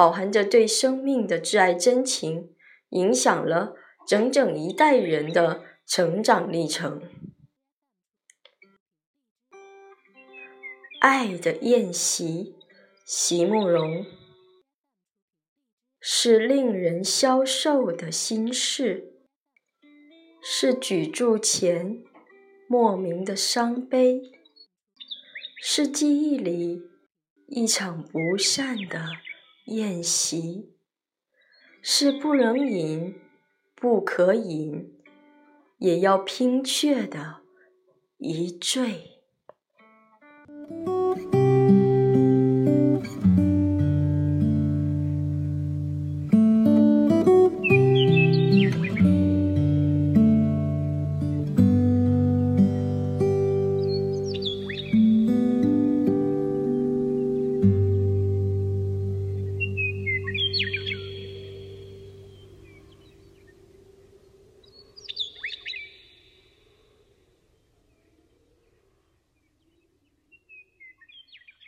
饱含着对生命的挚爱真情，影响了整整一代人的成长历程。爱的宴席，席慕容，是令人消瘦的心事，是举箸前莫名的伤悲，是记忆里一场不散的。宴席是不能饮、不可饮，也要拼却的一醉。